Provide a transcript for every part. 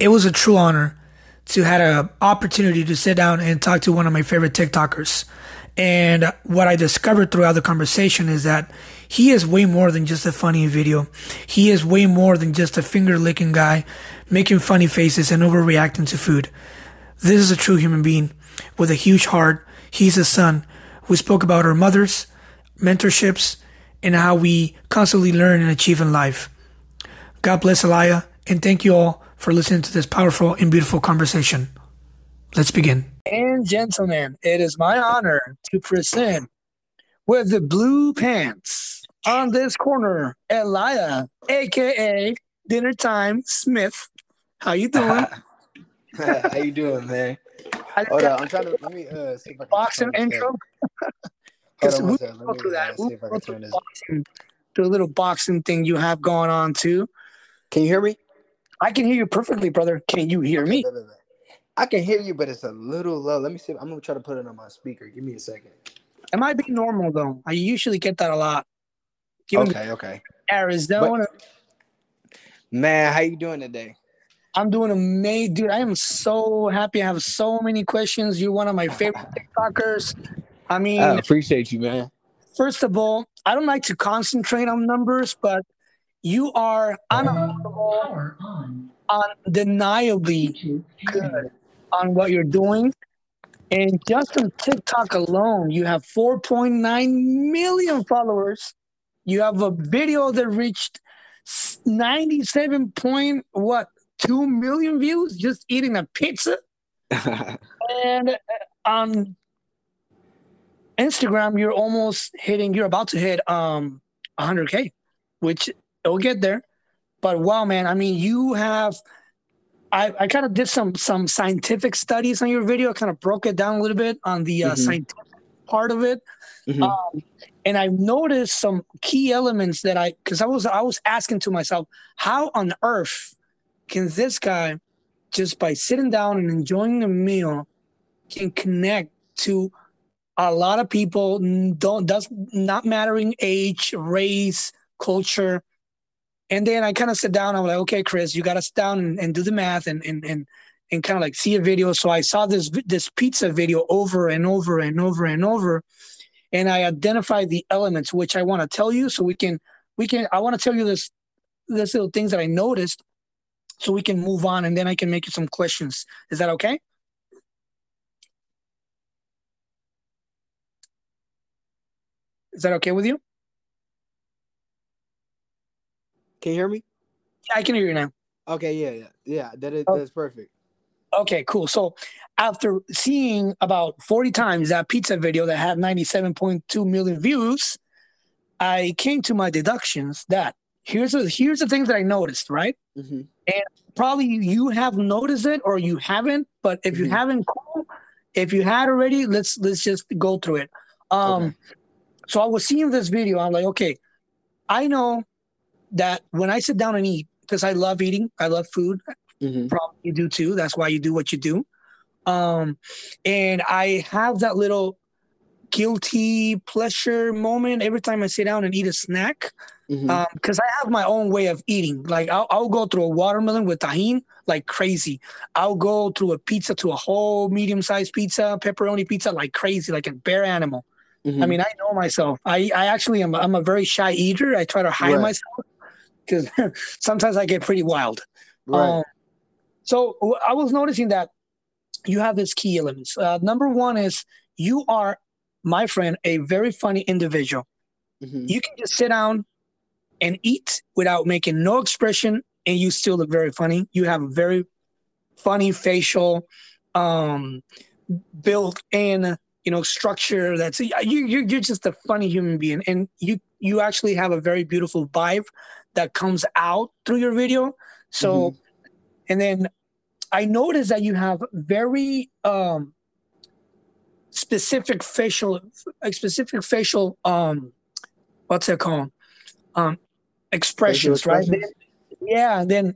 it was a true honor to had an opportunity to sit down and talk to one of my favorite TikTokers. And what I discovered throughout the conversation is that he is way more than just a funny video. He is way more than just a finger licking guy making funny faces and overreacting to food. This is a true human being with a huge heart. He's a son We spoke about our mothers, mentorships, and how we constantly learn and achieve in life. God bless Elia, and thank you all for listening to this powerful and beautiful conversation. Let's begin. And gentlemen, it is my honor to present with the blue pants on this corner, Elia, aka Dinner Time Smith. How you doing? How you doing, man? Hold on, I'm trying to let me uh see if I can boxing intro. down. Because Hold on we one second. go Let through me uh, that. see We'll go through boxing, through a little boxing thing you have going on too. Can you hear me? I can hear you perfectly, brother. Can you hear Okay, me? I can hear you, but it's a little low. Let me see. I'm gonna try to put it on my speaker. Give me a second. It might be normal though. I usually get that a lot. Okay, okay. Arizona, Man, how you doing today? I'm doing amazing, dude. I am so happy. I have so many questions. You're one of my favorite TikTokers. I mean, I appreciate you, man. first of all, I don't like to concentrate on numbers, but you are unavoidable, undeniably good on what you're doing. And just on TikTok alone, you have 4.9 million followers. You have a video that reached 97 point what two million views just eating a pizza. And uh, on Instagram, you're almost hitting. You're about to hit um 100k, which it'll get there. But wow, man! I mean, you have. I, I kind of did some some scientific studies on your video. Kind of broke it down a little bit on the uh, Mhm. scientific part of it, Mhm. um, and I noticed some key elements that I because I was I was asking to myself, how on earth can this guy just by sitting down and enjoying a meal can connect to a lot of people don't does not mattering age race culture and then i kind of sit down i'm like okay chris you got to sit down and, and do the math and and and, and kind of like see a video. So i saw this this pizza video over and over and over and over and i identified the elements which i want to tell you so we can we can i want to tell you this this little things that i noticed so we can move on and then i can make you some questions. Is that okay? Is that okay with you Can you hear me? yeah i can hear you now Okay, yeah, yeah, yeah. That is Oh. that's perfect. Okay, cool. So after seeing about 40 times that pizza video that had 97.2 million views, I came to my deductions that here's the here's the things that I noticed, right? hmm Probably you have noticed it or you haven't, but if you Mhm. haven't, cool. If you had already, let's let's just go through it. Um Okay. so I was seeing this video, I'm like, okay, I know that when I sit down and eat, because I love eating, I love food, hmm probably you do too. That's why you do what you do. Um, and I have that little guilty pleasure moment every time I sit down and eat a snack because I have my own way of eating. Like I'll, I'll go through a watermelon with tahini like crazy. I'll go through a pizza to a whole medium sized pizza, pepperoni pizza like crazy, like a bear animal. Mm-hmm. I mean, I know myself. I, I actually am. I'm a very shy eater. I try to hide Right. myself because sometimes I get pretty wild. right. Um, so I was noticing that you have these key elements. Uh, number one is you are, my friend, a very funny individual. hmm You can just sit down and eat without making no expression, and you still look very funny. You have a very funny facial, um, built-in, you know, structure. That's you. You're you're just a funny human being, and you you actually have a very beautiful vibe that comes out through your video. So, and then I noticed that you have very um specific facial, specific facial um, what's it called? Um, expressions, right? expressions? Then- yeah. Then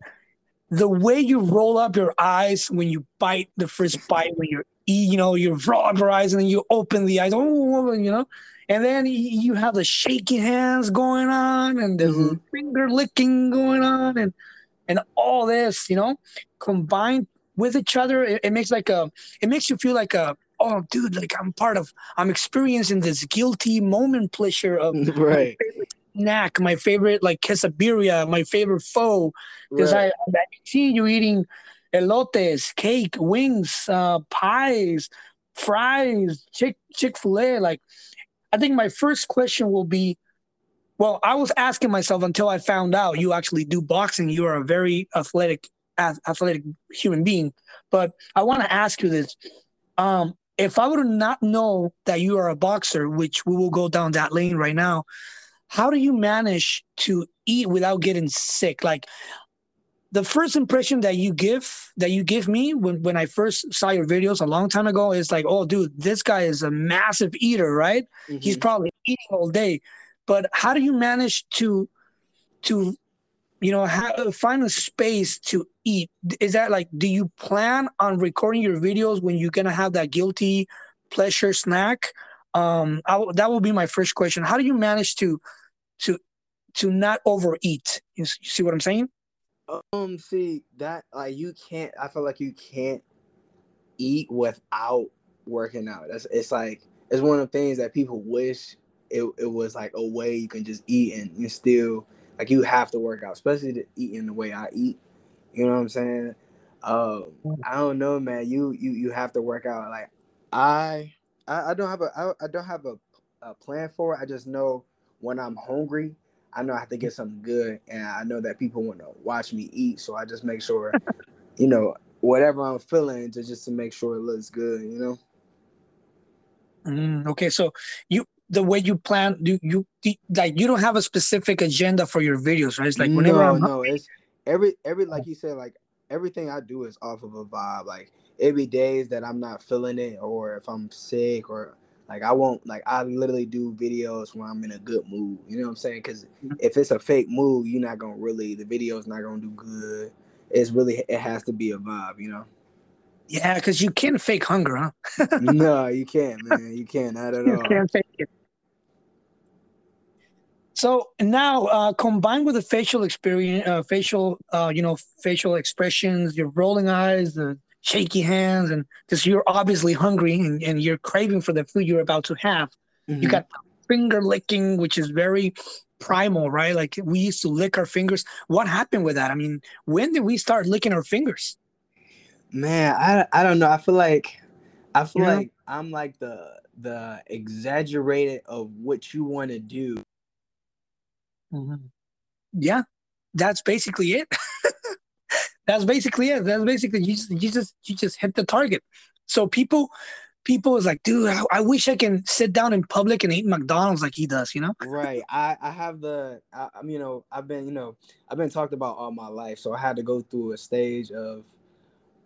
the way you roll up your eyes when you bite the first bite, when you're you know, you roll up your eyes and then you open the eyes, oh, you know, and then you have the shaky hands going on and the Mhm. finger licking going on, and and all this, you know, combined with each other, it, it makes like a, it makes you feel like a, oh, dude, like I'm part of, I'm experiencing this guilty moment pleasure of right. snack, my favorite like quesadilla, my favorite foe because right. I, I see you eating elotes, cake, wings, uh, pies, fries, Chick Chick Fil A. Like, I think my first question will be, well, I was asking myself until I found out you actually do boxing. You are a very athletic, athletic human being. But I want to ask you this: um, if I would not know that you are a boxer, which we will go down that lane right now, how do you manage to eat without getting sick? Like, the first impression that you give that you give me when, when I first saw your videos a long time ago is like, oh, dude, this guy is a massive eater, right? Mm-hmm. He's probably eating all day. But how do you manage to to you know have, find a space to eat? Is that like, do you plan on recording your videos when you're gonna have that guilty pleasure snack? Um, I, that will be my first question. How do you manage to to to not overeat? You, you see what I'm saying? Um, see that like you can't. I feel like you can't eat without working out. That's it's like it's one of the things that people wish it, it was like a way you can just eat and you still like you have to work out, especially to eat in the way I eat. You know what I'm saying? Um, I don't know, man. You you you have to work out. Like I I, I don't have a I, I don't have a, a plan for it. I just know when I'm hungry, I know I have to get something good, and I know that people want to watch me eat. So I just make sure, you know, whatever I'm feeling, to just to make sure it looks good. You know. Mm, okay, so you the way you plan, do you like you don't have a specific agenda for your videos, right? It's like whenever no, I'm no, it's every every like you said, like everything I do is off of a vibe. Like every days that I'm not feeling it, or if I'm sick, or like I won't like I literally do videos when I'm in a good mood. You know what I'm saying? Because mm-hmm. if it's a fake mood, you're not gonna really the video's not gonna do good. It's really it has to be a vibe, you know. Yeah, because you can't fake hunger, huh? no, you can't, man. You can't not at you all. can't fake it. So now, uh, combined with the facial experience, uh, facial, uh, you know, facial expressions, your rolling eyes, the shaky hands and because you're obviously hungry and, and you're craving for the food you're about to have. Mm-hmm. you got finger licking which is very primal right? Like we used to lick our fingers. What happened with that? I mean when did we start licking our fingers? Man i, I don't know. I feel like i feel like i'm like the the exaggerated of what you want to do. Mm-hmm. yeah that's basically it that's basically it. That's basically you just you just you just hit the target. So people people is like, dude, I, I, wish I can sit down in public and eat McDonald's like he does, you know? Right. I I have the I, am you know I've been you know I've been talked about all my life, so I had to go through a stage of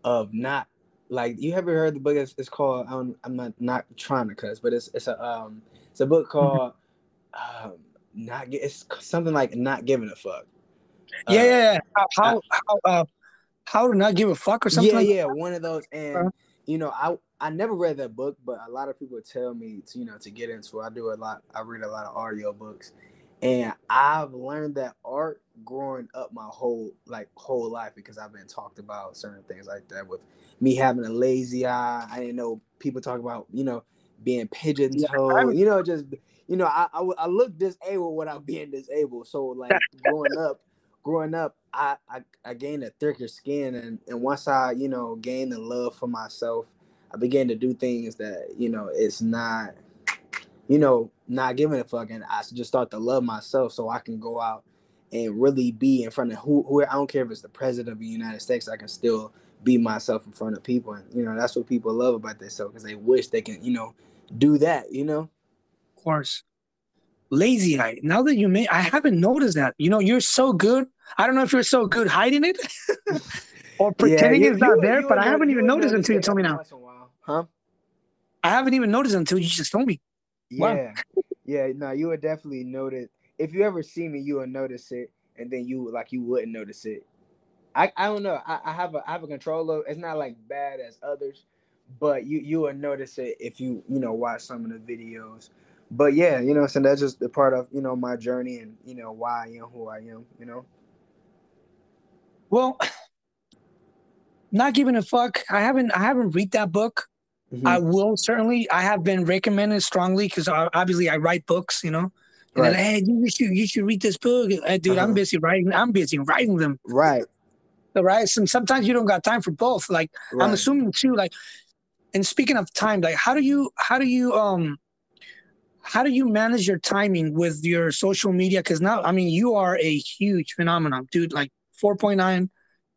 of not like you ever heard the book? It's, it's called I'm I'm not not trying to cuss, but it's it's a um it's a book mm-hmm. called um not it's something like not giving a fuck. Yeah, uh, yeah, yeah. How how uh, how to not give a fuck or something. Yeah, like yeah, one of those. And uh-huh. you know, I I never read that book, but a lot of people tell me to you know to get into. It. I do a lot. I read a lot of audio books, and I've learned that art growing up my whole like whole life because I've been talked about certain things like that with me having a lazy eye. I didn't know people talk about you know being pigeon toed. Yeah, you know, just you know, I, I I look disabled without being disabled. So like growing up, growing up, I, I, I gained a thicker skin, and, and once I, you know, gained the love for myself, I began to do things that, you know, it's not, you know, not giving a fuck, and I just start to love myself, so I can go out and really be in front of who, who I don't care if it's the president of the United States, I can still be myself in front of people, and you know, that's what people love about themselves because they wish they can, you know, do that, you know. Of course lazy eye. Now that you may, I haven't noticed that. You know, you're so good. I don't know if you're so good hiding it or pretending yeah, you, it's not you, there, you but I haven't even noticed until you told me now. Huh? I haven't even noticed until you just told me. Yeah. Wow. yeah, no, you would definitely notice. If you ever see me, you would notice it, and then you like you wouldn't notice it. I, I don't know. I, I have a I have a controller. It's not like bad as others, but you you would notice it if you you know watch some of the videos but yeah, you know, so that's just a part of you know my journey and you know why I am who I am. You know. Well, not giving a fuck. I haven't I haven't read that book. Mm-hmm. I will certainly. I have been recommended strongly because obviously I write books, you know. And right. then, hey, you should you should read this book, hey, dude. Uh-huh. I'm busy writing. I'm busy writing them. Right. So, right. And sometimes you don't got time for both. Like right. I'm assuming too. Like, and speaking of time, like how do you how do you um how do you manage your timing with your social media? Because now, I mean, you are a huge phenomenon, dude. Like 4.9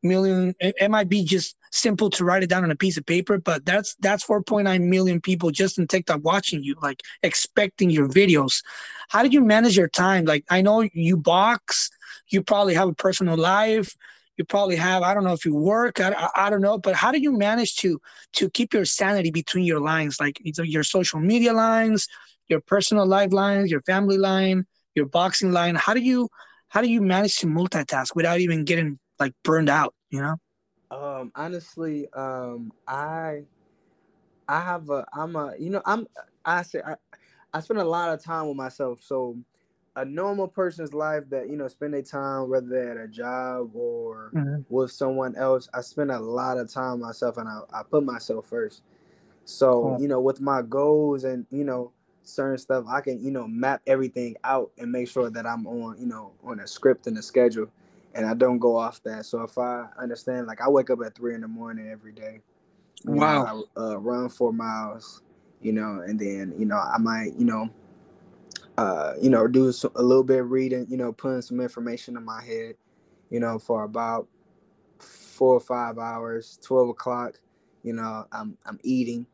million. It, might be just simple to write it down on a piece of paper, but that's that's 4.9 million people just in TikTok watching you, like expecting your videos. How do you manage your time? Like I know you box, you probably have a personal life, you probably have I don't know if you work, I, I, I don't know, but how do you manage to to keep your sanity between your lines, like your social media lines, your personal life lines, your family line, your boxing line? How do you how do you manage to multitask without even getting like burned out, you know? Um, honestly, um, I, I have a, I'm a, you know, I'm, I say, I, I spend a lot of time with myself. So, a normal person's life that you know spend their time whether they're at a job or mm-hmm. with someone else, I spend a lot of time myself, and I, I put myself first. So, cool. you know, with my goals and you know certain stuff, I can you know map everything out and make sure that I'm on you know on a script and a schedule and I don't go off that. So if I understand, like I wake up at three in the morning every day. Wow. Know, I uh, run four miles, you know, and then you know I might you know, uh, you know, do a little bit of reading, you know, putting some information in my head, you know, for about four or five hours. Twelve o'clock, you know, I'm I'm eating,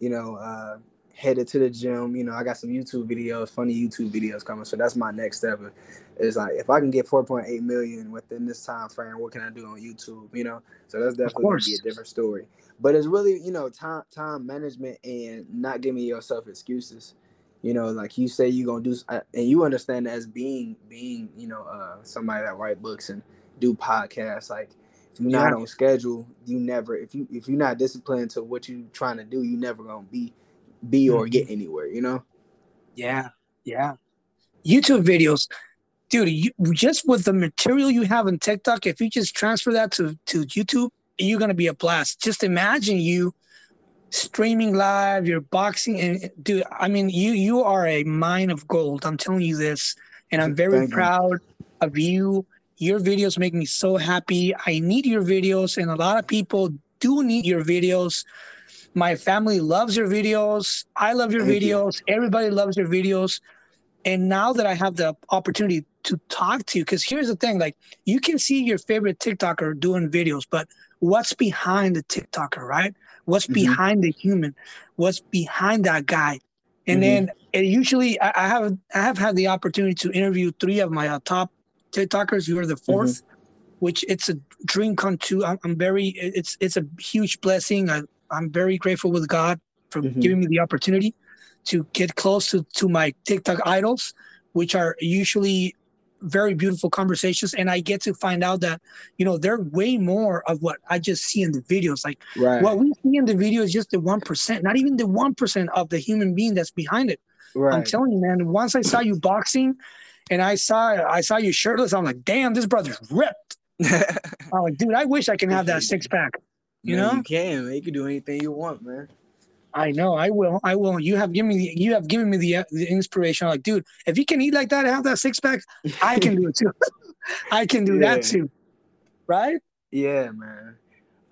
you know, uh, headed to the gym. You know, I got some YouTube videos, funny YouTube videos coming. So that's my next step. Is like if I can get 4.8 million within this time frame, what can I do on YouTube? You know, so that's definitely gonna be a different story. But it's really, you know, time time management and not giving yourself excuses. You know, like you say you're gonna do, uh, and you understand as being being, you know, uh, somebody that write books and do podcasts. Like if you're not yeah. on schedule, you never. If you if you're not disciplined to what you're trying to do, you never gonna be be or get mm-hmm. anywhere, you know? Yeah, yeah. YouTube videos, dude, you, just with the material you have on TikTok, if you just transfer that to, to YouTube, you're gonna be a blast. Just imagine you streaming live, you're boxing, and dude, I mean, you you are a mine of gold. I'm telling you this, and I'm very Thank proud you. of you. Your videos make me so happy. I need your videos, and a lot of people do need your videos. My family loves your videos. I love your Thank videos. You. Everybody loves your videos. And now that I have the opportunity to talk to you, because here's the thing like, you can see your favorite TikToker doing videos, but what's behind the TikToker, right? What's mm-hmm. behind the human? What's behind that guy? And mm-hmm. then it usually, I, I, have I have had the opportunity to interview three of my uh, top TikTokers. You are the 4th mm-hmm. which it's a dream come true. I'm, I'm, very, it's it's a huge blessing. I, I'm very grateful with God for mm-hmm. giving me the opportunity to get close to, to my TikTok idols, which are usually very beautiful conversations. And I get to find out that, you know, they're way more of what I just see in the videos. Like right. what we see in the video is just the 1%, not even the 1% of the human being that's behind it. Right. I'm telling you, man, once I saw you boxing and I saw I saw you shirtless, I'm like, damn, this brother's ripped. I'm like, dude, I wish I can have that six pack. You man, know, you can. Man. You can do anything you want, man. I know. I will. I will. You have given me. The, you have given me the, the inspiration. like, dude, if you can eat like that and have that six pack, I can do it too. I can do yeah. that too. Right? Yeah, man.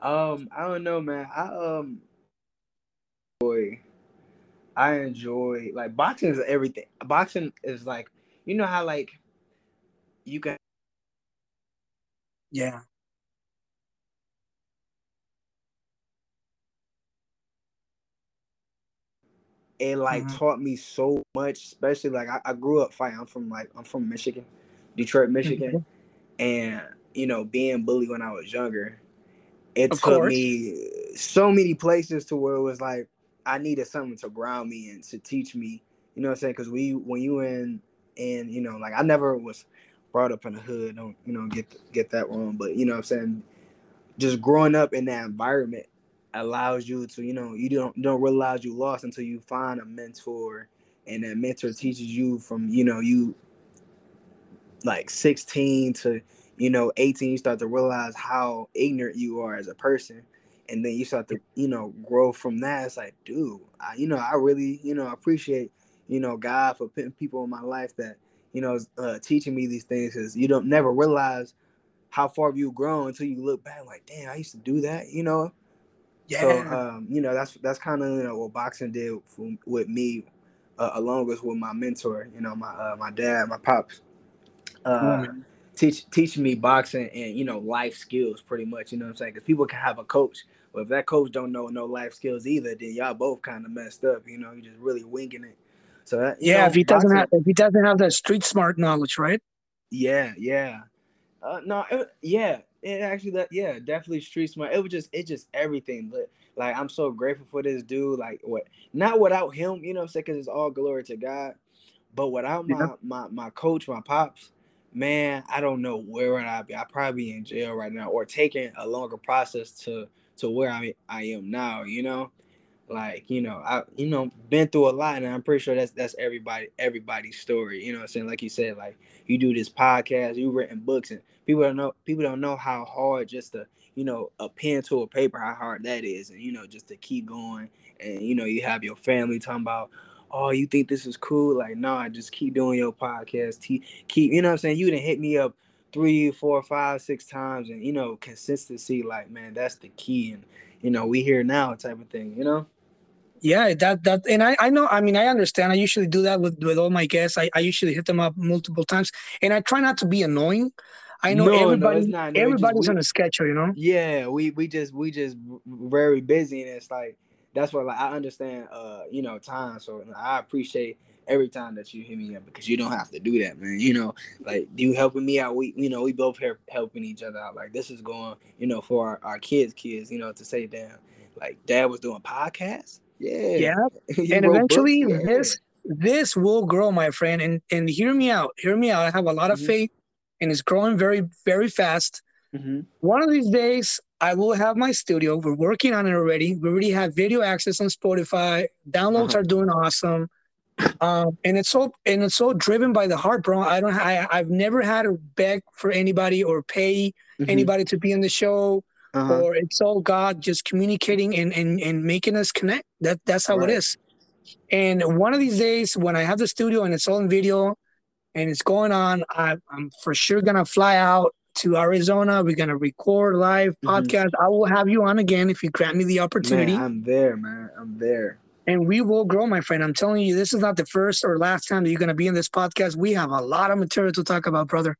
Um, I don't know, man. I um, boy, I enjoy like boxing is everything. Boxing is like you know how like you can. Yeah. It like mm-hmm. taught me so much, especially like I, I, grew up fighting. I'm from like I'm from Michigan, Detroit, Michigan, mm-hmm. and you know, being bullied when I was younger, it of took course. me so many places to where it was like I needed something to ground me and to teach me. You know what I'm saying? Because we when you in and you know, like I never was brought up in the hood. Don't you know get get that wrong, but you know what I'm saying. Just growing up in that environment allows you to, you know, you don't don't realize you lost until you find a mentor and that mentor teaches you from, you know, you like 16 to you know, 18, you start to realize how ignorant you are as a person. And then you start to, you know, grow from that. It's like, dude, I, you know, I really, you know, appreciate, you know, God for putting people in my life that, you know, uh, teaching me these things because you don't never realize how far you've grown until you look back like, damn, I used to do that, you know. Yeah. So, um, you know, that's that's kind of you know what boxing did for, with me, uh, along with with my mentor, you know, my uh, my dad, my pops, uh, teach teaching me boxing and you know life skills, pretty much. You know what I'm saying? Because people can have a coach, but if that coach don't know no life skills either, then y'all both kind of messed up. You know, you're just really winging it. So that, yeah, know, if he doesn't have if he doesn't have that street smart knowledge, right? Yeah, yeah. Uh, no, it, yeah, it actually that yeah, definitely street smart. It was just it just everything. But like I'm so grateful for this dude. Like what not without him, you know I'm saying? Cause it's all glory to God. But without my yeah. my my coach, my pops, man, I don't know where would I be. I'd probably be in jail right now or taking a longer process to to where I I am now, you know? Like, you know, I you know, been through a lot and I'm pretty sure that's that's everybody everybody's story. You know I'm saying? Like you said, like you do this podcast, you written books and people don't know people don't know how hard just to, you know, a pen to a paper, how hard that is. And you know, just to keep going and you know, you have your family talking about, oh, you think this is cool? Like, no, I just keep doing your podcast. Keep, you know what I'm saying? You didn't hit me up three, four, five, six times, and you know, consistency. Like, man, that's the key. And you know, we here now, type of thing. You know. Yeah, that that and I I know I mean I understand. I usually do that with with all my guests. I, I usually hit them up multiple times, and I try not to be annoying. I know no, everybody no, no, everybody's just, on a schedule, you know. Yeah, we we just we just very busy, and it's like that's what like I understand. Uh, you know, time. So I appreciate every time that you hit me up because you don't have to do that, man. You know, like you helping me out. We, you know, we both here helping each other out. Like this is going, you know, for our, our kids, kids. You know, to say, damn, like dad was doing podcasts yeah. Yeah. and eventually yeah. this this will grow, my friend. And and hear me out. Hear me out. I have a lot of mm-hmm. faith and it's growing very, very fast. Mm-hmm. One of these days I will have my studio. We're working on it already. We already have video access on Spotify. Downloads uh-huh. are doing awesome. Um, and it's so and it's so driven by the heart, bro. I don't I I've never had to beg for anybody or pay mm-hmm. anybody to be in the show uh-huh. or it's all God just communicating and, and, and making us connect. That that's how right. it is. And one of these days when I have the studio and it's all in video and it's going on, I, am for sure gonna fly out to Arizona. We're gonna record live mm-hmm. podcast. I will have you on again if you grant me the opportunity. Man, I'm there, man. I'm there. And we will grow, my friend. I'm telling you, this is not the first or last time that you're gonna be in this podcast. We have a lot of material to talk about, brother.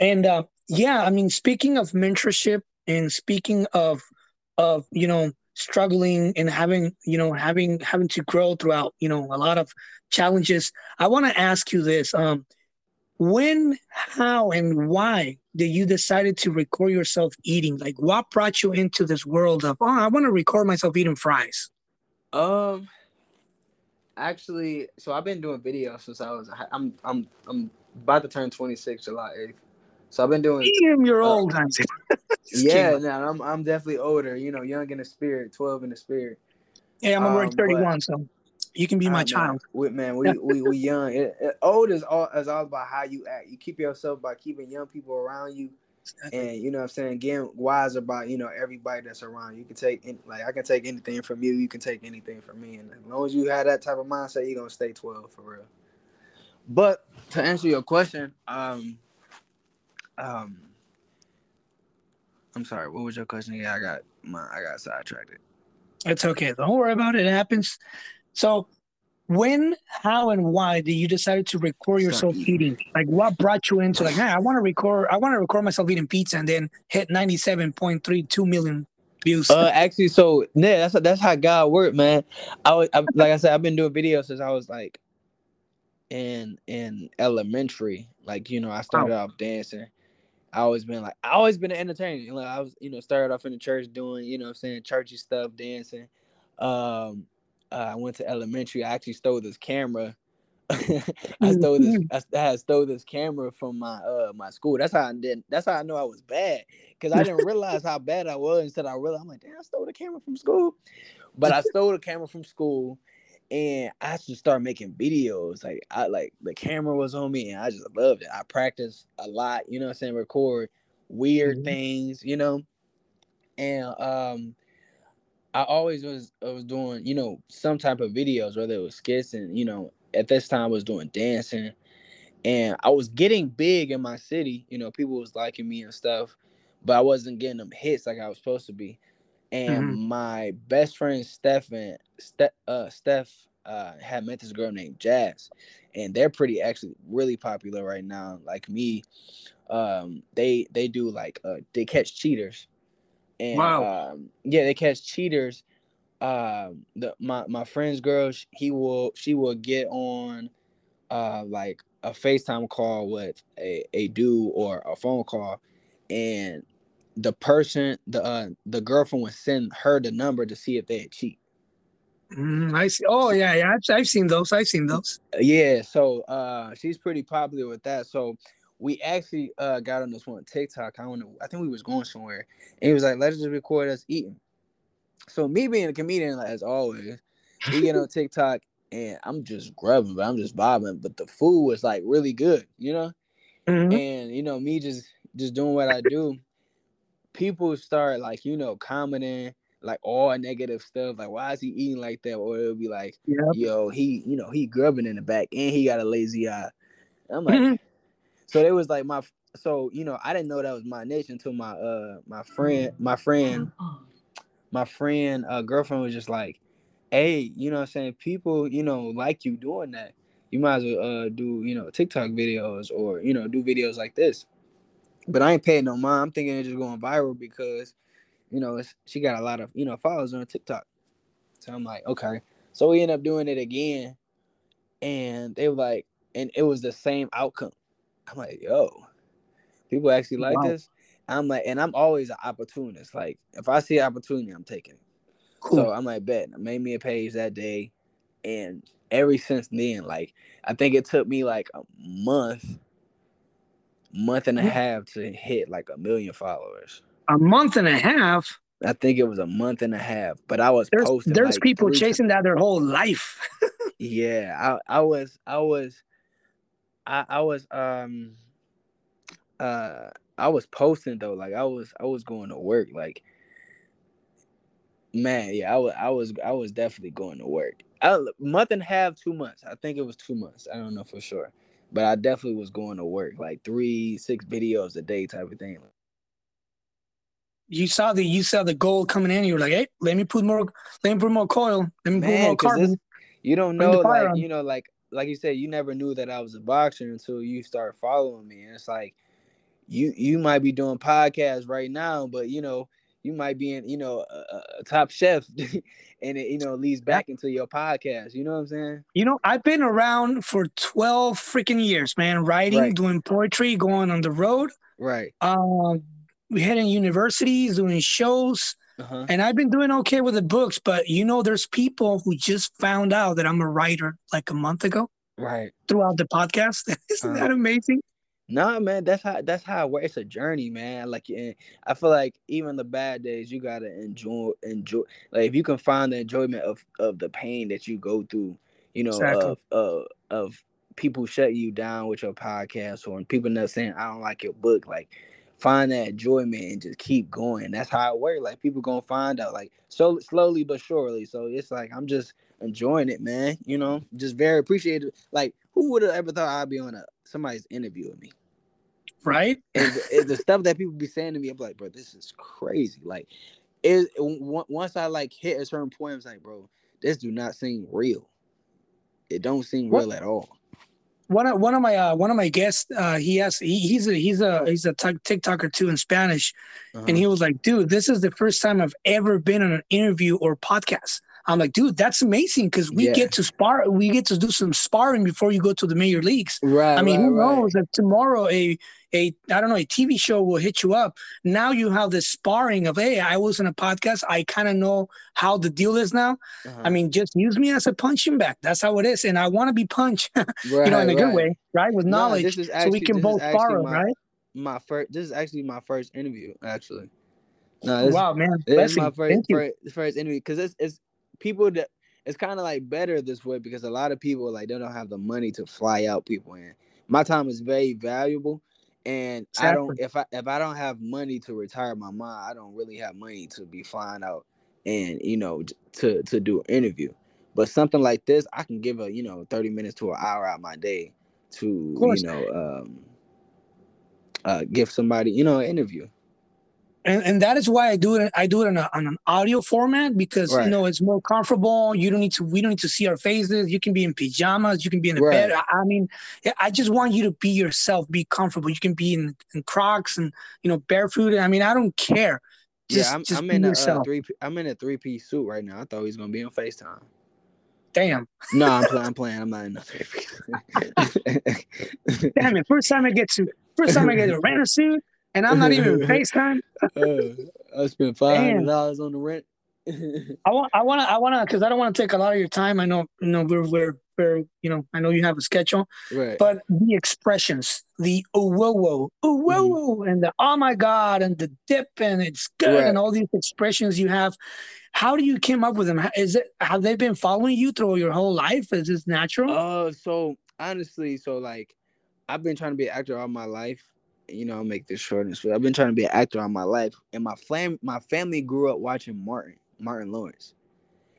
And uh, yeah, I mean, speaking of mentorship and speaking of of you know struggling and having you know having having to grow throughout you know a lot of challenges, I want to ask you this: um, when, how, and why did you decided to record yourself eating? Like, what brought you into this world of oh, I want to record myself eating fries? Um, actually, so I've been doing videos since I was I'm I'm I'm about to turn 26 July 8th. So I've been doing. Damn, you're uh, old, yeah, now I'm I'm definitely older. You know, young in the spirit, twelve in the spirit. Yeah, I'm already um, 31, so you can be my child. We, man, we we, we young. It, it, old is all is all about how you act. You keep yourself by keeping young people around you, and you know what I'm saying. Getting wise about you know everybody that's around you. Can take like I can take anything from you. You can take anything from me, and as long as you have that type of mindset, you're gonna stay 12 for real. But to answer your question, um, um, I'm sorry. What was your question? Yeah, I got my I got sidetracked. It's okay. Don't worry about it. It happens. So, when, how, and why did you decide to record yourself eating? Like, what brought you into like, hey, I want to record. I want to record myself eating pizza and then hit ninety seven point three two million views. Uh, actually, so yeah, that's that's how God worked, man. I was I, like I said, I've been doing videos since I was like in in elementary. Like you know, I started oh. off dancing I always been like I always been an entertainer. Like I was, you know, started off in the church doing, you know, I'm saying churchy stuff, dancing. Um, uh, I went to elementary. I actually stole this camera. I stole this. I, I stole this camera from my uh my school. That's how I did. That's how I know I was bad because I didn't realize how bad I was until I realized I'm like, damn, I stole the camera from school. But I stole the camera from school, and I just started making videos. Like I like the camera was on me, and I just loved it. I practiced a lot. You know, I'm saying record weird mm-hmm. things. You know, and um, I always was I was doing you know some type of videos, whether it was skits and you know at this time I was doing dancing, and I was getting big in my city. You know, people was liking me and stuff, but I wasn't getting them hits like I was supposed to be. And mm-hmm. my best friend Stephen, Ste- uh, Steph, uh, had met this girl named Jazz, and they're pretty actually really popular right now. Like me, um, they they do like uh, they catch cheaters, and wow. um, yeah, they catch cheaters. Um, the my my friend's girl, he will she will get on, uh, like a FaceTime call with a a dude or a phone call, and the person the uh the girlfriend would send her the number to see if they cheat. Mm, I see. Oh yeah, yeah. I've, I've seen those. I've seen those. Yeah. So uh, she's pretty popular with that. So we actually uh got on this one TikTok. I don't know. I think we was going somewhere, and he was like, "Let's just record us eating." So me being a comedian, like, as always, we get on TikTok, and I'm just grubbing, but I'm just vibing. But the food was like really good, you know. Mm-hmm. And you know, me just just doing what I do people start like you know commenting like all negative stuff like why is he eating like that or it'll be like yep. yo he you know he grubbing in the back and he got a lazy eye i'm like mm-hmm. so it was like my so you know i didn't know that was my niche until my uh my friend my friend my friend uh girlfriend was just like hey you know i'm saying people you know like you doing that you might as well uh do you know tiktok videos or you know do videos like this but I ain't paying no mind. I'm thinking it's just going viral because, you know, she got a lot of you know followers on TikTok. So I'm like, okay. So we end up doing it again, and they were like, and it was the same outcome. I'm like, yo, people actually like wow. this. I'm like, and I'm always an opportunist. Like, if I see opportunity, I'm taking it. Cool. So I'm like, bet. I made me a page that day, and ever since then, like, I think it took me like a month month and a half to hit like a million followers. A month and a half. I think it was a month and a half, but I was there's, posting. There's like people chasing times. that their whole life. yeah, I, I was, I was, I, I was, um, uh, I was posting though. Like I was, I was going to work. Like, man, yeah, I was, I was, I was definitely going to work. A month and a half, two months. I think it was two months. I don't know for sure but I definitely was going to work like three, six videos a day type of thing. You saw the you saw the gold coming in. You were like, "Hey, let me put more, let me put more coil, let me Man, put more carbon." You don't know, like on. you know, like like you said, you never knew that I was a boxer until you start following me. And it's like you you might be doing podcasts right now, but you know you might be in, you know, a, a top chef, and it, you know, leads back into your podcast. You know what I'm saying? You know, I've been around for 12 freaking years, man. Writing, right. doing poetry, going on the road. Right. Um, we hitting universities, doing shows. Uh-huh. And I've been doing okay with the books, but you know, there's people who just found out that I'm a writer like a month ago. Right. Throughout the podcast. Isn't uh-huh. that amazing? Nah, man, that's how that's how it works. It's a journey, man. Like, and I feel like even the bad days, you gotta enjoy enjoy. Like, if you can find the enjoyment of of the pain that you go through, you know, exactly. of of of people shut you down with your podcast or people not saying I don't like your book, like find that enjoyment and just keep going. That's how it works. Like people gonna find out, like so slowly but surely. So it's like I'm just enjoying it, man. You know, just very appreciative. Like who would have ever thought I'd be on a somebody's interview with me? Right? and, and the stuff that people be saying to me, I'm like, bro, this is crazy. Like, it once I like hit a certain point, I was like, bro, this do not seem real. It don't seem real at all. One of one of my uh, one of my guests, uh, he has he, he's a he's a he's a t- TikToker too in Spanish, uh-huh. and he was like, dude, this is the first time I've ever been on an interview or podcast. I'm like, dude, that's amazing because we yeah. get to spar, we get to do some sparring before you go to the major leagues. Right. I mean, right, who knows right. that tomorrow a a I don't know a TV show will hit you up. Now you have this sparring of, hey, I was in a podcast. I kind of know how the deal is now. Uh-huh. I mean, just use me as a punching bag. That's how it is, and I want to be punched, right, you know, in a good way, right, with knowledge, no, actually, so we can both borrow, right? My first, this is actually my first interview, actually. No, wow, man, this is my first, first, first interview because it's, it's people that it's kind of like better this way because a lot of people like they don't have the money to fly out people in. My time is very valuable, and exactly. I don't if I if I don't have money to retire my mom, I don't really have money to be flying out and you know to to do an interview. But something like this, I can give a you know thirty minutes to an hour out my day to you know um, uh, give somebody you know an interview and, and that is why I do it. I do it in a, on an audio format because right. you know it's more comfortable. You don't need to. We don't need to see our faces. You can be in pajamas. You can be in a right. bed. I, I, mean, I just want you to be yourself. Be comfortable. You can be in, in Crocs and you know barefoot. I mean, I don't care. Just, yeah, I'm, just I'm in a uh, three. I'm in a three piece suit right now. I thought he was gonna be on Facetime. Damn. No, I'm playing. I'm playing. I'm not in a three piece. Damn it! First time I get to. First time I get a suit and I'm not even FaceTime. uh, I spent five hundred dollars on the rent. I want, I want to, I want to, because I don't want to take a lot of your time. I know, you know, we're, we're, we're, you know, I know you have a schedule, right? But the expressions, the oh whoa whoa, oh whoa mm-hmm. whoa, and the oh my god, and the dip, and it's good, right. and all these expressions you have. How do you came up with them? Is it have they been following you through your whole life? Is this natural? Uh, so honestly, so like, I've been trying to be an actor all my life you know, I'll make this short and sweet. I've been trying to be an actor all my life, and my fam- my family grew up watching Martin, Martin Lawrence.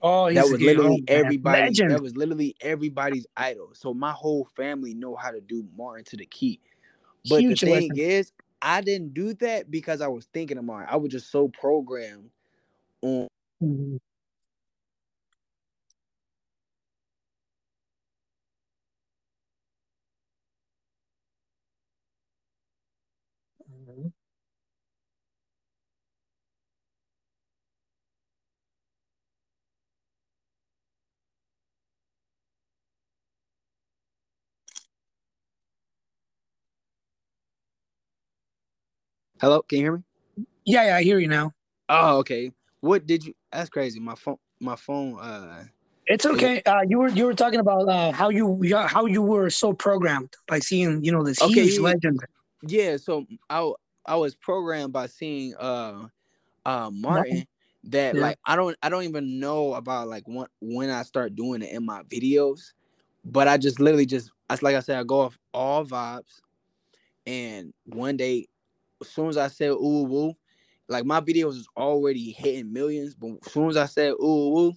Oh, that was literally everybody. That was literally everybody's idol. So my whole family know how to do Martin to the key. But Huge the thing is, I didn't do that because I was thinking of Martin. I was just so programmed on. Mm-hmm. Hello, can you hear me? Yeah, yeah, I hear you now. Oh, okay. What did you? That's crazy. My phone, my phone. Uh, it's okay. Uh, you were you were talking about uh, how you how you were so programmed by seeing you know this okay, huge yeah, legend. Yeah, so I I was programmed by seeing uh uh Martin that yeah. like I don't I don't even know about like when when I start doing it in my videos, but I just literally just like I said I go off all vibes, and one day as soon as I said ooh woo, like my videos is already hitting millions, but as soon as I said ooh woo,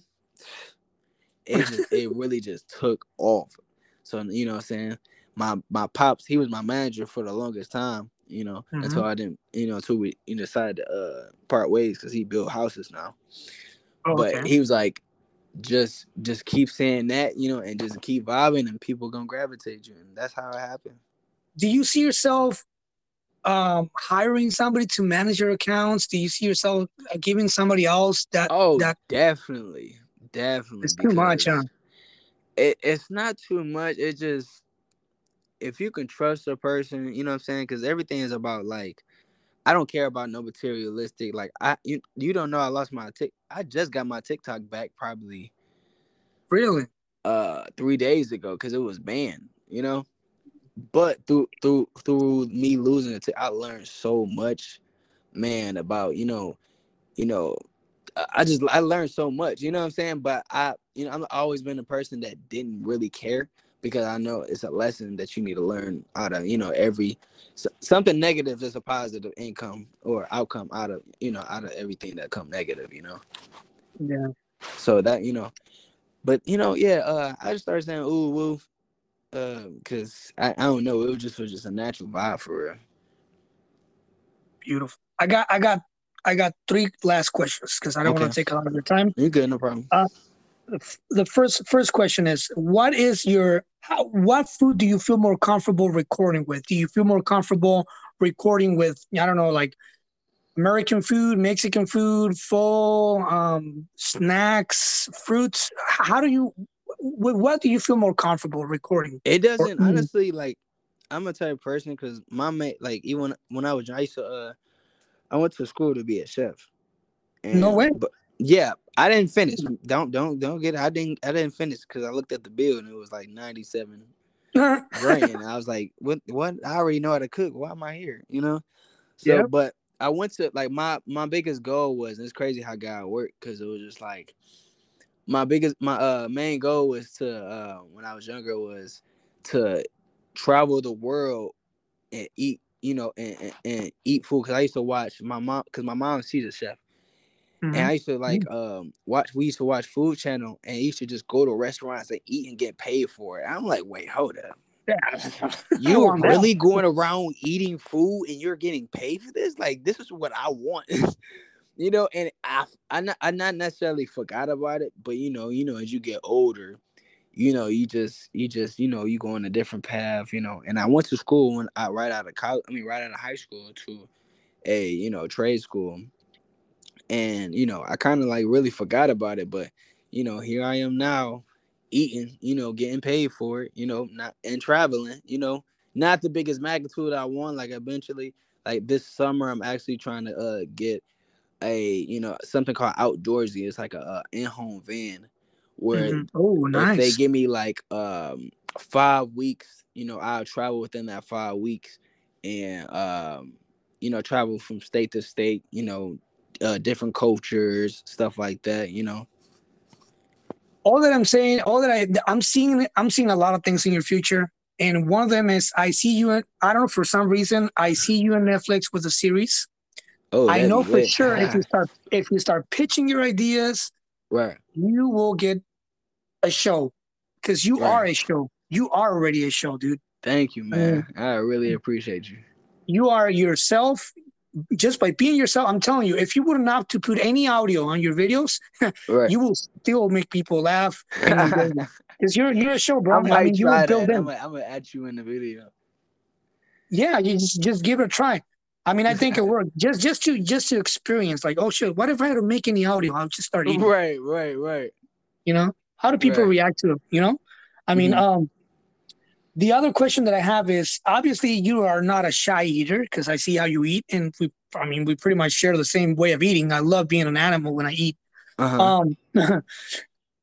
it just, it really just took off. So you know what I'm saying? My my pops, he was my manager for the longest time, you know, mm-hmm. until I didn't, you know, until we you know, decided to uh, part ways because he built houses now. Oh, but okay. he was like, just just keep saying that, you know, and just keep vibing, and people gonna gravitate you, and that's how it happened. Do you see yourself um, hiring somebody to manage your accounts? Do you see yourself uh, giving somebody else that? Oh, that definitely, definitely. It's too much, huh? It, it's not too much. It just if you can trust a person, you know what I'm saying? Because everything is about like, I don't care about no materialistic. Like I, you, you don't know I lost my tick. I just got my TikTok back probably. Really? Uh, three days ago because it was banned. You know, but through through through me losing it, I learned so much, man, about you know, you know, I just I learned so much, you know what I'm saying? But I, you know, I've always been a person that didn't really care because I know it's a lesson that you need to learn out of, you know, every something negative is a positive income or outcome out of, you know, out of everything that come negative, you know. Yeah. So that you know, but you know, yeah, uh, I just started saying ooh woo, because um, I, I don't know, it was just was just a natural vibe for real. Beautiful. I got I got I got three last questions because I don't okay. want to take a lot of your time. You're good, no problem. Uh, the first first question is what is your how, what food do you feel more comfortable recording with? Do you feel more comfortable recording with I don't know like American food, Mexican food, full um, snacks, fruits? How do you what do you feel more comfortable recording? It doesn't or, honestly like. I'm a type of person because my mate, like even when I was, I used to, uh, I went to school to be a chef. And, no way. But yeah, I didn't finish. Don't don't don't get. It. I didn't I didn't finish because I looked at the bill and it was like ninety seven grand. I was like, what what? I already know how to cook. Why am I here? You know. So, yep. but I went to like my my biggest goal was. it's crazy how God worked because it was just like my biggest my uh main goal was to uh when I was younger was to travel the world and eat you know and, and, and eat food because I used to watch my mom because my mom she's a chef mm-hmm. and I used to like um watch we used to watch Food Channel and used to just go to restaurants and eat and get paid for it. I'm like, wait, hold up. Yeah. You're really that. going around eating food and you're getting paid for this? Like this is what I want. you know, and I I not I not necessarily forgot about it, but you know, you know, as you get older, you know, you just you just you know you go on a different path, you know. And I went to school when I right out of college, I mean right out of high school to a you know trade school, and you know I kind of like really forgot about it, but you know here I am now, eating, you know, getting paid for it, you know, not and traveling, you know, not the biggest magnitude I want. Like eventually, like this summer, I'm actually trying to uh get a you know something called outdoorsy. It's like a, a in-home van where mm-hmm. oh nice. they give me like um five weeks. You know, I'll travel within that five weeks and um you know travel from state to state. You know, uh, different cultures, stuff like that. You know. All that I'm saying, all that I I'm seeing, I'm seeing a lot of things in your future. And one of them is I see you. I don't know for some reason I see you on Netflix with a series Oh, I know for sure if you start if you start pitching your ideas, right, you will get a show because you right. are a show. You are already a show, dude. Thank you, man. Mm. I really appreciate you. You are yourself just by being yourself. I'm telling you, if you would not have to put any audio on your videos, right. you will still make people laugh. Because you're you're a show, bro. I, I mean, you will build in. I'm gonna add you in the video. Yeah, you just just give it a try. I mean, I think it worked just just to just to experience. Like, oh shit, what if I had to make any audio? I'll just start eating. Right, right, right. You know, how do people right. react to it? You know, I mean, mm-hmm. um, the other question that I have is obviously you are not a shy eater because I see how you eat, and we, I mean, we pretty much share the same way of eating. I love being an animal when I eat. Uh-huh. Um,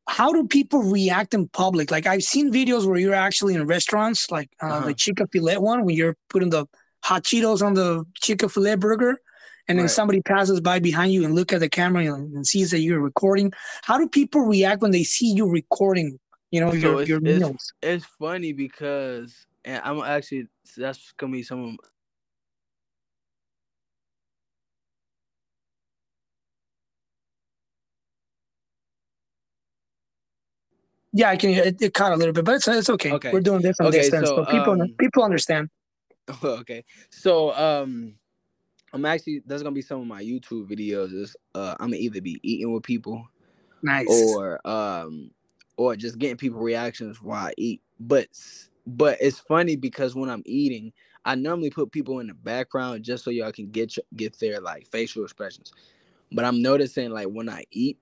how do people react in public? Like I've seen videos where you're actually in restaurants, like uh, uh-huh. the chicken filet one, when you're putting the hot Cheetos on the chicken filet burger, and then right. somebody passes by behind you and look at the camera and, and, sees that you're recording. How do people react when they see you recording? You know, so your, it's, your meals. It's, it's funny because, and I'm actually that's gonna be some of Yeah, I can. It, it caught a little bit, but it's it's okay. okay. We're doing this on okay, distance, so, so people um, people understand. okay. So um I'm actually there's gonna be some of my YouTube videos is uh I'm gonna either be eating with people nice or um or just getting people reactions while I eat. But but it's funny because when I'm eating, I normally put people in the background just so y'all can get get their like facial expressions. But I'm noticing like when I eat,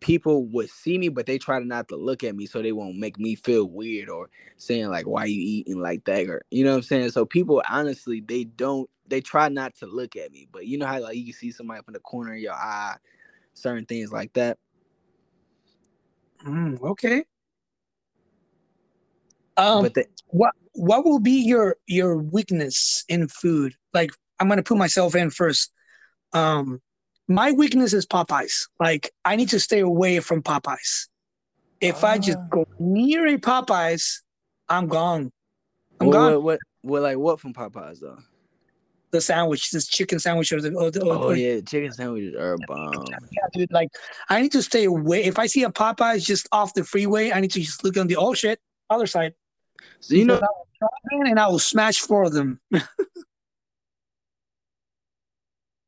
people would see me, but they try to not to look at me so they won't make me feel weird or saying like, "Why you eating like that?" or you know what I'm saying. So people honestly they don't they try not to look at me, but you know how like you see somebody from the corner of your eye, certain things like that. Mm, okay. Um, but the, what what will be your your weakness in food? Like I'm gonna put myself in first. Um, my weakness is Popeyes. Like I need to stay away from Popeyes. If I just ah. go near a Popeyes, I'm gone. I'm what, gone. What, what, what, like what from Popeyes though? The sandwich, this chicken sandwich, or the or, the, oh yeah, chicken sandwiches are a bomb. Yeah, dude. Like I need to stay away. If I see a Popeyes just off the freeway, I need to just look on the oh shit other side. So you know, and I will smash four of them.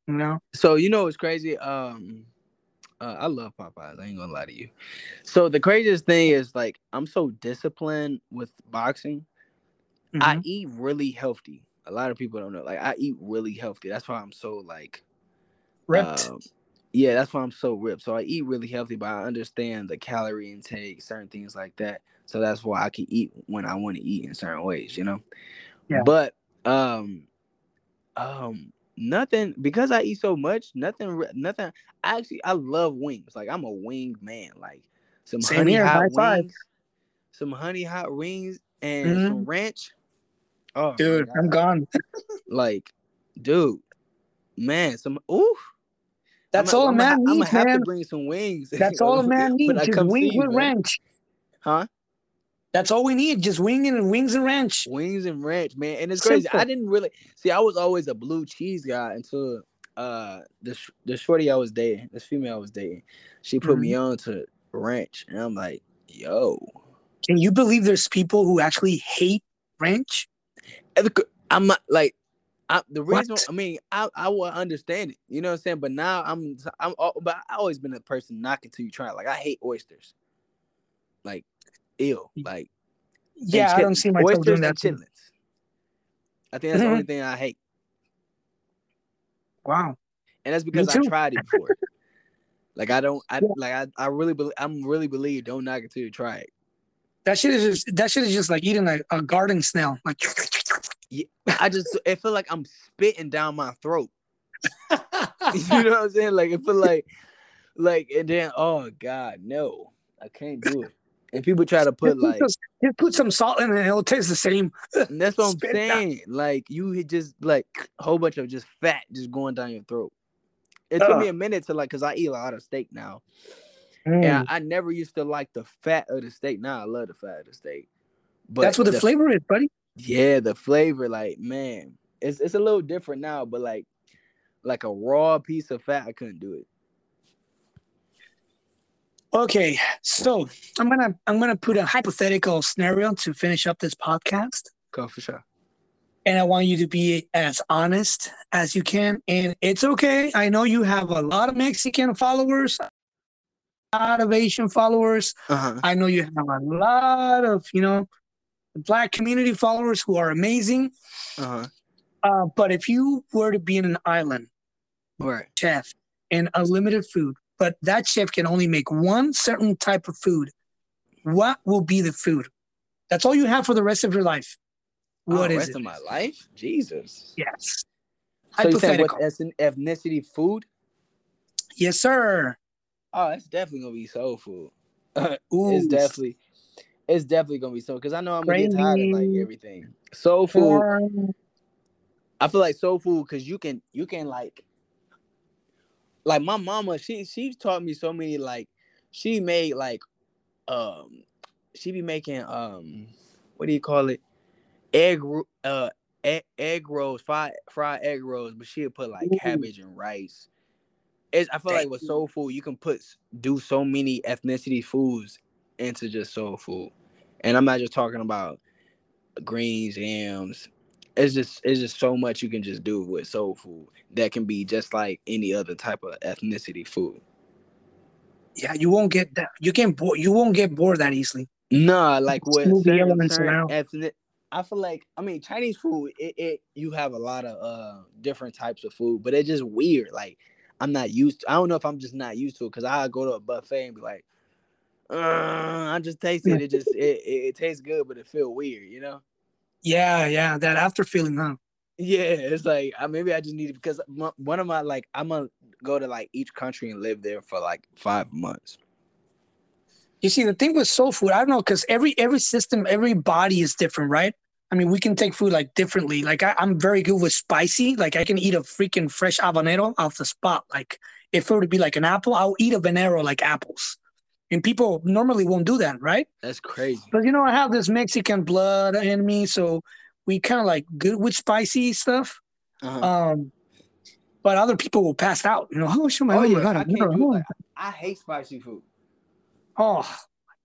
You know. So you know it's crazy. Um, uh, I love Popeyes. I ain't gonna lie to you. So the craziest thing is like I'm so disciplined with boxing. Mm-hmm. I eat really healthy. A lot of people don't know. Like I eat really healthy. That's why I'm so like ripped. Um, yeah, that's why I'm so ripped. So I eat really healthy, but I understand the calorie intake, certain things like that. So that's why I can eat when I want to eat in certain ways, you know. Yeah. But um, um, nothing because I eat so much. Nothing, nothing. I actually, I love wings. Like I'm a wing man. Like some Same honey here, hot wings, some honey hot wings, and mm-hmm. some ranch. Oh, dude, I'm gone. like, dude, man, some ooh, That's I'm, all a I'm man I'm gonna needs, have man. to bring some wings. That's all a man needs. I Just come wings with man. ranch. Huh? That's all we need. Just winging and wings and ranch. Wings and ranch, man. And it's crazy. Simple. I didn't really see. I was always a blue cheese guy until uh the sh- the shorty I was dating, this female I was dating, she put me Mm-hmm. on to ranch, and I'm like, yo, Can you believe there's people who actually hate ranch? And the c- I'm not like. I, the reason What? I mean I I will understand it, you know what I'm saying. But now I'm I'm but I always been a person knocking till you try. it. Like I hate oysters, like ill, like Yeah, I don't see myself doing that. chitlins. I think that's the only mm-hmm. thing I hate. Wow. and that's because I tried it before. like I don't, I Yeah. like I, I really believe, I'm really believe don't knock it till you try it. That shit is just that shit is just like eating a, a garden snail. Like yeah, I just, it feel like I'm spitting down my throat. you know what I'm saying? Like it feel like, like, and then oh god, no, I can't do it. And people try to put just, put like, some, just put some salt in it, it'll taste the same. that's what I'm saying. Like you hit just like a whole bunch of just fat just going down your throat. It took Ugh. me a minute to like, cause I eat a lot of steak now. Mm. And I, I never used to like the fat of the steak. Now I love the fat of the steak. But That's what the, flavor is, buddy. Yeah, the flavor, like man, it's it's a little different now. But like, like a raw piece of fat, I couldn't do it. Okay, so I'm gonna I'm gonna put a hypothetical scenario to finish up this podcast. Go for sure. and I want you to be as honest as you can. And it's okay. I know you have a lot of Mexican followers, a lot of Asian followers. Uh huh. I know you have a lot of, you know, black community followers who are amazing. Uh huh. Uh, but if you were to be in an island Right. chef and unlimited food, but that chef can only make one certain type of food, what will be the food? That's all you have for the rest of your life. Oh, what oh, is rest it? of my life? Jesus. Yes. So you saying what ethnicity food? Yes, sir. Oh, it's definitely gonna be soul food. It's definitely, it's definitely gonna be soul because I know I'm gonna get tired of like everything. Soul food. I feel like soul food because you can you can like like my mama she she taught me so many like she made like um she be making um what do you call it? Egg uh egg, egg rolls fried fried egg rolls but she'll put like Ooh. cabbage and rice. It's, I feel like with soul food you can put do so many ethnicity foods into just soul food. And I'm not just talking about greens yams it's just it's just so much you can just do with soul food that can be just like any other type of ethnicity food. Yeah, you won't get that. You can't. Bo- you won't get bored that easily. Nah, like with the certain, elements certain around. ethnic. I feel like I mean Chinese food. It, it you have a lot of uh different types of food, but it's just weird. Like I'm not used. To, I don't know if I'm just not used to it because I go to a buffet and be like, uh, I just taste it. It just it, it, it tastes good, but it feel weird. You know. Yeah, yeah. That after feeling, huh? Yeah, it's like I maybe I just need it because my, one of my like I'm gonna go to like each country and live there for like five months. You see, the thing with soul food, I don't know, because every every system, every body is different, right? I mean, we can take food like differently. Like I, I'm very good with spicy. Like I can eat a freaking fresh habanero off the spot. Like if it were to be like an apple, I'll eat a habanero like apples. And people normally won't do that, right? That's crazy. But you know, I have this Mexican blood in me, so we kind of like good with spicy stuff. Uh-huh. Um, but other people will pass out. You know, oh, oh oh, yeah, my god, I never- oh, I hate spicy food. oh,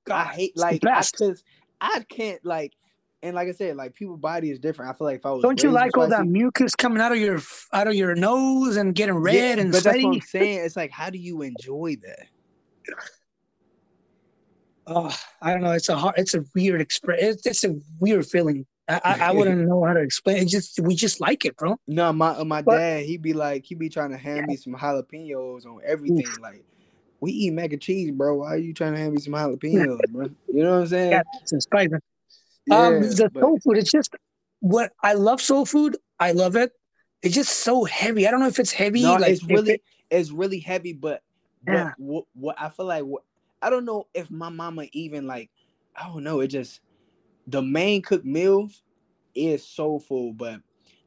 I hate like I, best. cause I can't like, and like I said, like people body is different. I feel like if I was Don't you like all that mucus coming out of your out of your nose and getting red Yeah, and but that's what I'm saying. It's like, how do you enjoy that? Oh, I don't know. It's a hard. It's a weird express. It's, it's a weird feeling. I, I, I wouldn't know how to explain. It just we just like it, bro. No, my uh, my But- dad, He'd be like, he'd be trying to hand me some jalapenos on everything. Like, we eat mac and cheese, bro. Why are you trying to hand me some jalapenos, bro? You know what I'm saying? Yeah, it's spicy. Yeah, um, the but- soul food. It's just what I love. Soul food. I love it. It's just so heavy. I don't know if it's heavy. no, like it's really it- it's really heavy, but but Yeah. what what I feel like what I don't know if my mama even like I don't know. It just the main cooked meals is soul food, but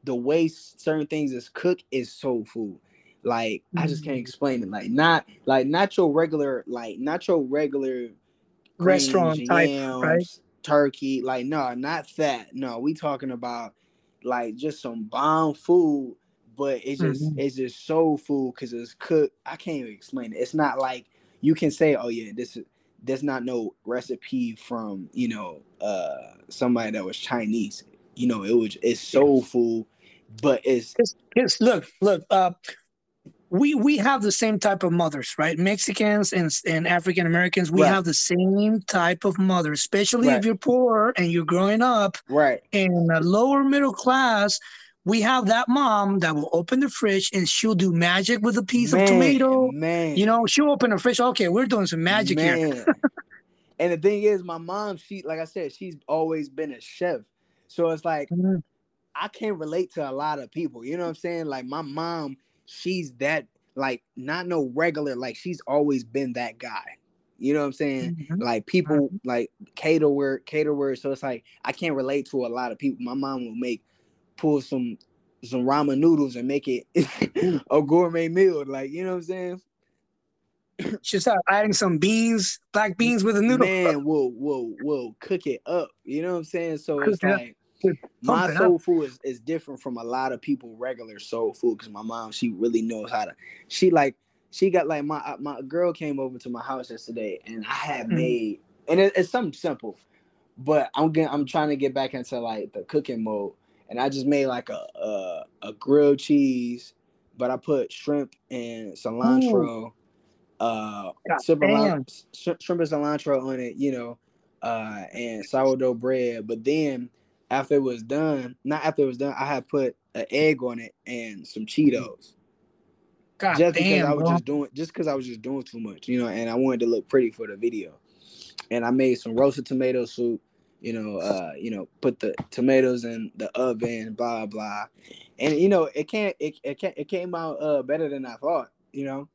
the way certain things is cooked is soul food. Like mm-hmm. I just can't mm. explain it. Like not like not your regular like not your regular restaurant type, yams, right? Turkey. Like no, not that. No, we talking about like just some bomb food, but it's just mm-hmm. it's just soul food because it's cooked. I can't even explain it. It's not like you can say, oh yeah, this is there's not no recipe from you know uh somebody that was Chinese. You know, it was it's soulful, but it's it's, it's look look uh we we have the same type of mothers, right? Mexicans and, and African Americans, we right. have the same type of mother, especially right. if you're poor and you're growing up right in a lower middle class. We have that mom that will open the fridge and she'll do magic with a piece man, of tomato. Man. You know, she'll open the fridge. Okay, we're doing some magic man. here. and the thing is, my mom, she like I said, she's always been a chef. So it's like mm-hmm. I can't relate to a lot of people. You know what I'm saying? Like my mom, she's that like not no regular like she's always been that guy you know what i'm saying mm-hmm. like people mm-hmm. like caterer caterer so it's like i can't relate to a lot of people my mom will make pull some some ramen noodles and make it a gourmet meal. Like you know what i'm saying? She start adding some beans black beans with a noodle? Man will will will cook it up. You know what i'm saying? So it's like my soul food is, is different from a lot of people regular soul food because my mom she really knows how to she like she got like my my girl came over to my house yesterday and I had mm-hmm. made and it, it's something simple but I'm getting I'm trying to get back into like the cooking mode and I just made like a a, a grilled cheese but I put shrimp and cilantro Ooh. uh shrimp, shrimp and cilantro on it you know uh and sourdough bread but then after it was done, not after it was done, I had put an egg on it and some Cheetos. God just damn, because I was bro. just doing just because I was just doing too much, you know, and I wanted to look pretty for the video. And I made some roasted tomato soup, you know, uh, you know, put the tomatoes in the oven, blah blah. And you know, it can't it it, can't, it came out uh better than I thought, you know.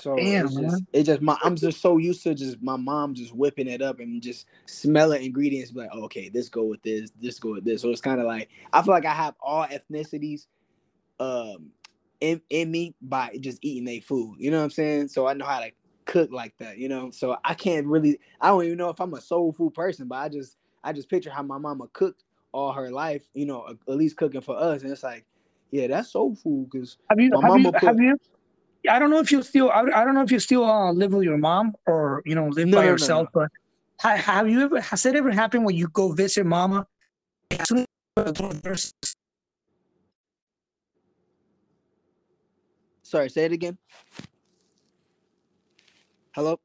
So Damn, it's just it just my I'm just so used to just my mom just whipping it up and just smelling ingredients like oh, okay this go with this this go with this so it's kind of like I feel like I have all ethnicities um in, in me by just eating their food you know what I'm saying so I know how to cook like that you know so I can't really I don't even know if I'm a soul food person but I just I just picture how my mama cooked all her life you know at least cooking for us and it's like yeah that's soul food because have you have you, put, have you I don't know if you still I, I don't know if you still uh, live with your mom or you know live no, by no, yourself, no, but have you ever has it ever happened when you go visit mama? Sorry, say it again. Hello.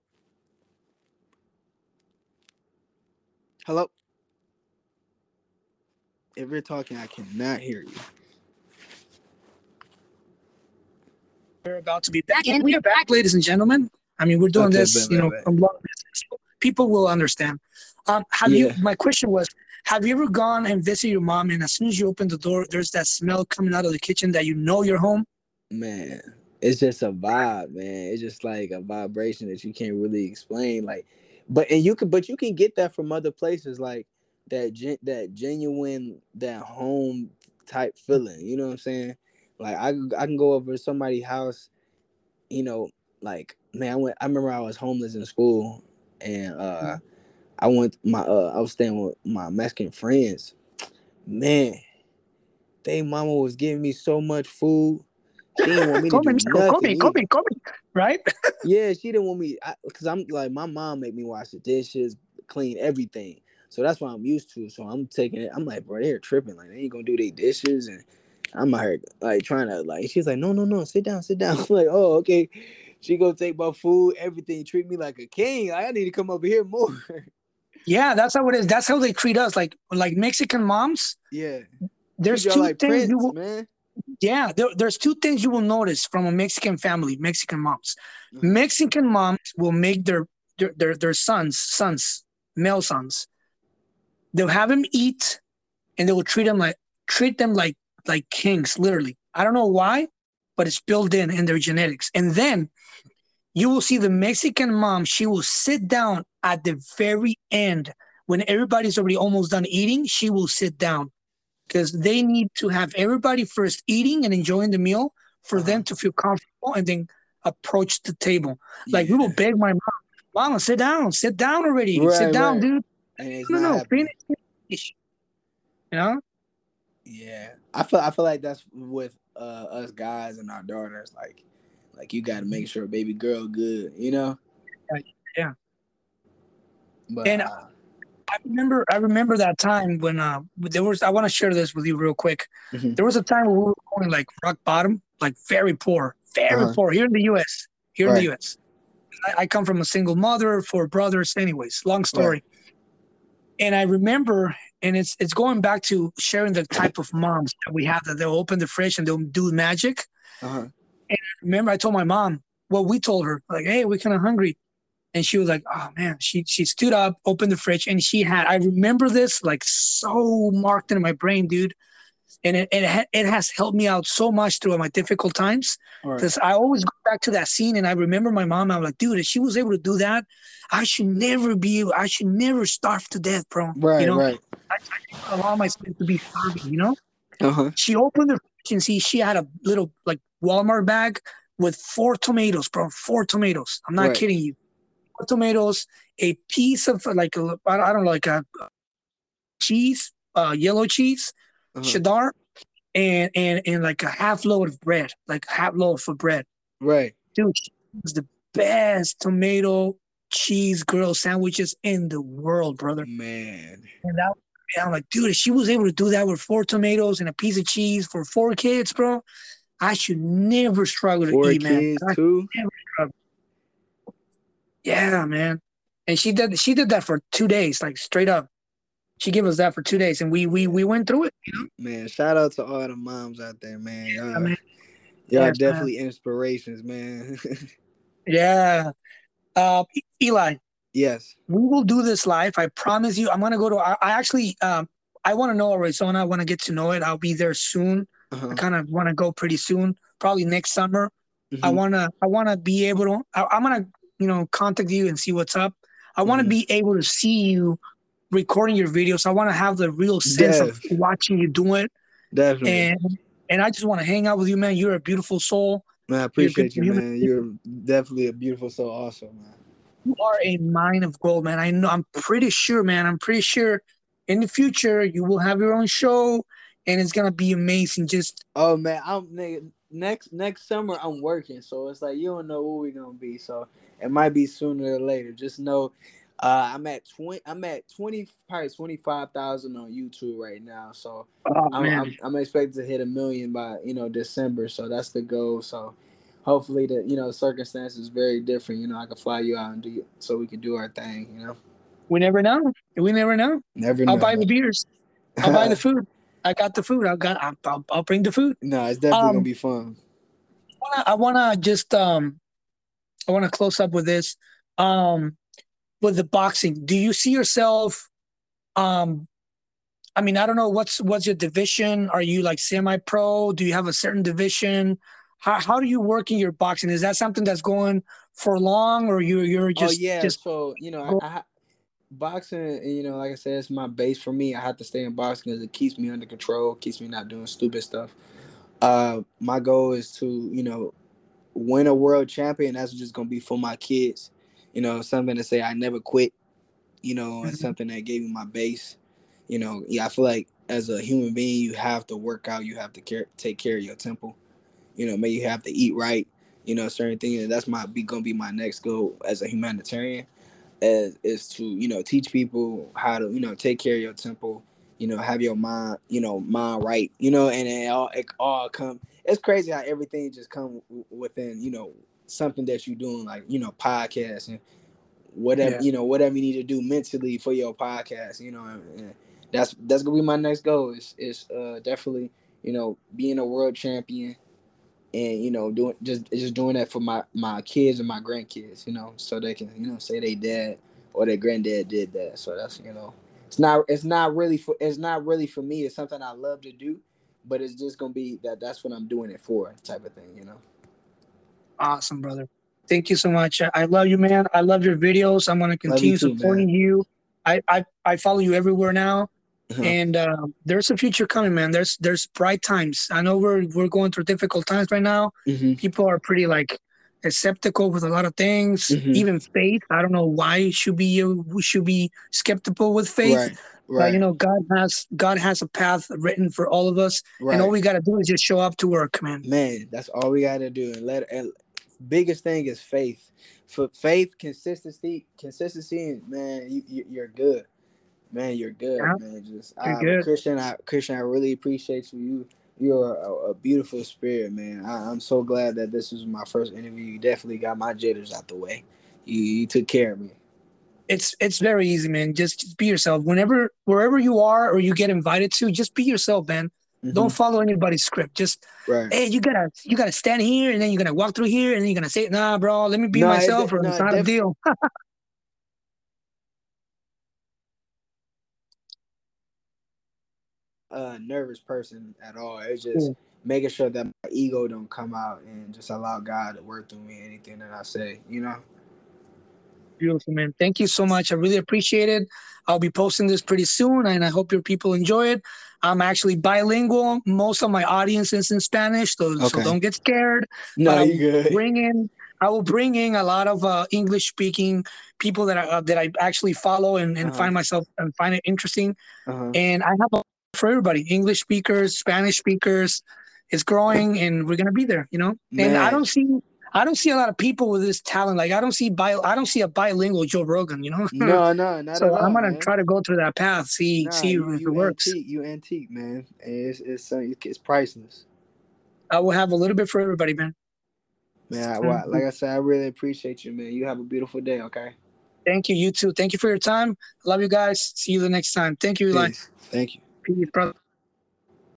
Hello. If you're talking, I cannot hear you. We're about to be back, and we are back, ladies and gentlemen. I mean, we're doing okay, this, you know, from long distance. People will understand. Um, have yeah. you? My question was, have you ever gone and visited your mom, and as soon as you open the door, there's that smell coming out of the kitchen that you know you're home? Man, it's just a vibe, man. It's just like a vibration that you can't really explain. Like, but and you can, but you can get that from other places, like that gen, that genuine, that home type feeling. You know what I'm saying? Like I I can go over to somebody's house, you know, like man, I went I remember I was homeless in school and uh. I went my uh I was staying with my Mexican friends. Man, they mama was giving me so much food. She didn't want me to do nothing. Come come come right? yeah, she didn't want me because I'm like my mom made me wash the dishes, clean everything. So that's what I'm used to. So I'm taking it. I'm like, bro, they're tripping. Like they ain't gonna do their dishes and I'm her like trying to like she's like no no no sit down sit down I'm like oh okay she go take my food everything treat me like a king I need to come over here more yeah that's how it is that's how they treat us like like Mexican moms yeah there's two like things Prince, you man yeah there, there's two things you will notice from a Mexican family Mexican moms mm-hmm. Mexican moms will make their their, their their sons sons male sons they'll have them eat and they will treat them like treat them like like kings, literally. I don't know why, but it's built in in their genetics. And then you will see the Mexican mom, she will sit down at the very end when everybody's already almost done eating, she will sit down because they need to have everybody first eating and enjoying the meal for uh-huh. them to feel comfortable and then approach the table. Like yeah. we will beg my mom, Mama, sit down, sit down already, right, sit down, right. dude. No, no, finish, finish. You know? Yeah, I feel I feel like that's with uh, us guys and our daughters. Like, like you got to make sure baby girl good. You know? Yeah. But, and uh, I remember I remember that time when uh there was I want to share this with you real quick. Mm-hmm. There was a time where we were going like rock bottom, like very poor, very uh-huh. poor here in the U.S. Here right. in the U.S. I, I, come from a single mother, four brothers. Anyways, long story. Right. And I remember, and it's it's going back to sharing the type of moms that we have that they'll open the fridge and they'll do magic. Uh-huh. And I remember I told my mom what we told her, like, "Hey, we're kind of hungry." And she was like, "Oh man!" She she stood up, opened the fridge, and she had. I remember this like so marked in my brain, dude. And it it, it has helped me out so much through my difficult times because right. I always go back to that scene and I remember my mom. I'm like, dude, if she was able to do that, I should never be. able I should never starve to death, bro. Right, you know? right. I, I allow myself to be starving. You know. Uh-huh. She opened the fridge and see she had a little like Walmart bag with four tomatoes, bro. Four tomatoes. I'm not right. kidding you tomatoes, a piece of like a, I don't know, like a cheese, uh, yellow cheese, uh-huh. cheddar, and and and like a half load of bread, like half loaf of bread. Right, dude, was the best tomato cheese grill sandwiches in the world, brother. Man, and that. I'm like, dude, if she was able to do that with four tomatoes and a piece of cheese for four kids, bro, I should never struggle four to eat, man. too. Yeah, man. And she did she did that for two days, like straight up. She gave us that for two days, and we we we went through it. You know? Man, shout out to all the moms out there, man. Y'all, yeah, man. y'all definitely man. inspirations, man. yeah. Uh, Eli. Yes. We will do this live. I promise you. I'm gonna go to. I, I actually, um, I want to know Arizona. I want to get to know it. I'll be there soon. Uh-huh. I kind of want to go pretty soon, probably next summer. Mm-hmm. I wanna, I wanna be able to. I, I'm gonna you know, contact you and see what's up. I want to mm-hmm. be able to see you recording your videos. I want to have the real sense of watching you do it. Definitely. And and I just want to hang out with you, man. You're a beautiful soul. Man, I appreciate you, man. You're definitely a beautiful soul, also, man. You are a mine of gold, man. I know. I'm pretty sure, man. I'm pretty sure in the future you will have your own show, and it's gonna be amazing. Just oh man, I'm nigga, next next summer I'm working, so it's like you don't know where we're gonna be. So it might be sooner or later. Just know uh, I'm at twenty. I'm at twenty, probably twenty five thousand on YouTube right now. So oh, I'm, I'm, I'm, expected to hit a million by you know December. So that's the goal. So hopefully the you know circumstances very different. You know I can fly you out and do so we can do our thing. You know. We never know. We never know. Never. Know. I'll buy the beers. I'll buy the food. I got the food. I got. I'll, I'll bring the food. No, it's definitely um, gonna be fun. I wanna just um I want to close up with this. Um, with the boxing, do you see yourself? Um, I mean, I don't know what's what's your division. Are you like semi-pro? Do you have a certain division? How how do you work in your boxing? Is that something that's going for long, or you you're oh, just oh yeah? Just so you know, I, I, boxing, you know, like I said, it's my base for me. I have to stay in boxing because it keeps me under control, keeps me not doing stupid stuff. Uh, my goal is to, you know, win a world champion, that's just gonna be for my kids. You know, something to say I never quit. You know, and mm-hmm. something that gave me my base. You know, yeah, I feel like as a human being, you have to work out. You have to care, take care of your temple. You know, maybe you have to eat right. You know, certain things. And that's my be gonna be my next goal as a humanitarian, as is to you know teach people how to you know take care of your temple. You know, have your mind you know mind right. You know, and it all it all come it's crazy how everything just come within you know something that you're doing like you know podcast and whatever yeah. you know whatever you need to do mentally for your podcast you know and that's that's gonna be my next goal is is uh definitely you know being a world champion and you know doing just just doing that for my my kids and my grandkids you know so they can you know say they dad or their granddad did that so that's you know it's not it's not really for it's not really for me it's something i love to do but it's just gonna be that that's what I'm doing it for, type of thing, you know. Awesome, brother. Thank you so much. I love you, man. I love your videos. I'm gonna continue you too, supporting man. you. I, I I follow you everywhere now. Uh-huh. and uh, there's a future coming, man. There's there's bright times. I know we're we're going through difficult times right now. Mm-hmm. People are pretty like skeptical with a lot of things, mm-hmm. even faith. I don't know why should be we should be skeptical with faith. Right. Right. But you know, God has God has a path written for all of us, right. and all we got to do is just show up to work, man. Man, that's all we got to do. And let and biggest thing is faith. For faith, consistency, consistency, man, you, you are good. Man, you're good, yeah. man. Just I, good. Christian, I, Christian, I really appreciate you. You you're a, a beautiful spirit, man. I, am so glad that this was my first interview. You definitely got my jitters out the way. You, you took care of me. It's it's very easy, man. Just, just be yourself. Whenever wherever you are or you get invited to, just be yourself, man. Mm-hmm. Don't follow anybody's script. Just right. hey, you gotta you gotta stand here and then you're gonna walk through here and then you're gonna say, nah, bro, let me be no, myself it, or no, it's not def- a deal. a nervous person at all. It's just making sure that my ego don't come out and just allow God to work through me. Anything that I say, you know. Beautiful man. Thank you so much. I really appreciate it. I'll be posting this pretty soon, and I hope your people enjoy it. I'm actually bilingual. Most of my audience is in Spanish, so, okay. so don't get scared. No, you good. Bring in. I will bring in a lot of uh, English speaking people that I uh, that I actually follow and, and uh-huh. find myself and find it interesting. Uh-huh. And I have a for everybody english speakers spanish speakers it's growing and we're gonna be there you know? Man. and i don't see i don't see a lot of people with this talent like i don't see bio i don't see a bilingual joe rogan you know? No no not so i'm gonna man. try to go through that path see nah, see you, if it works. antique, you antique man. It's it's uh, it's priceless. I will have a little bit for everybody man. Man well, like i said i really appreciate you man. You have a beautiful day okay? Thank you you too. Thank you for your time. Love you guys. See you the next time. Thank you Eli. thank you Peace, brother.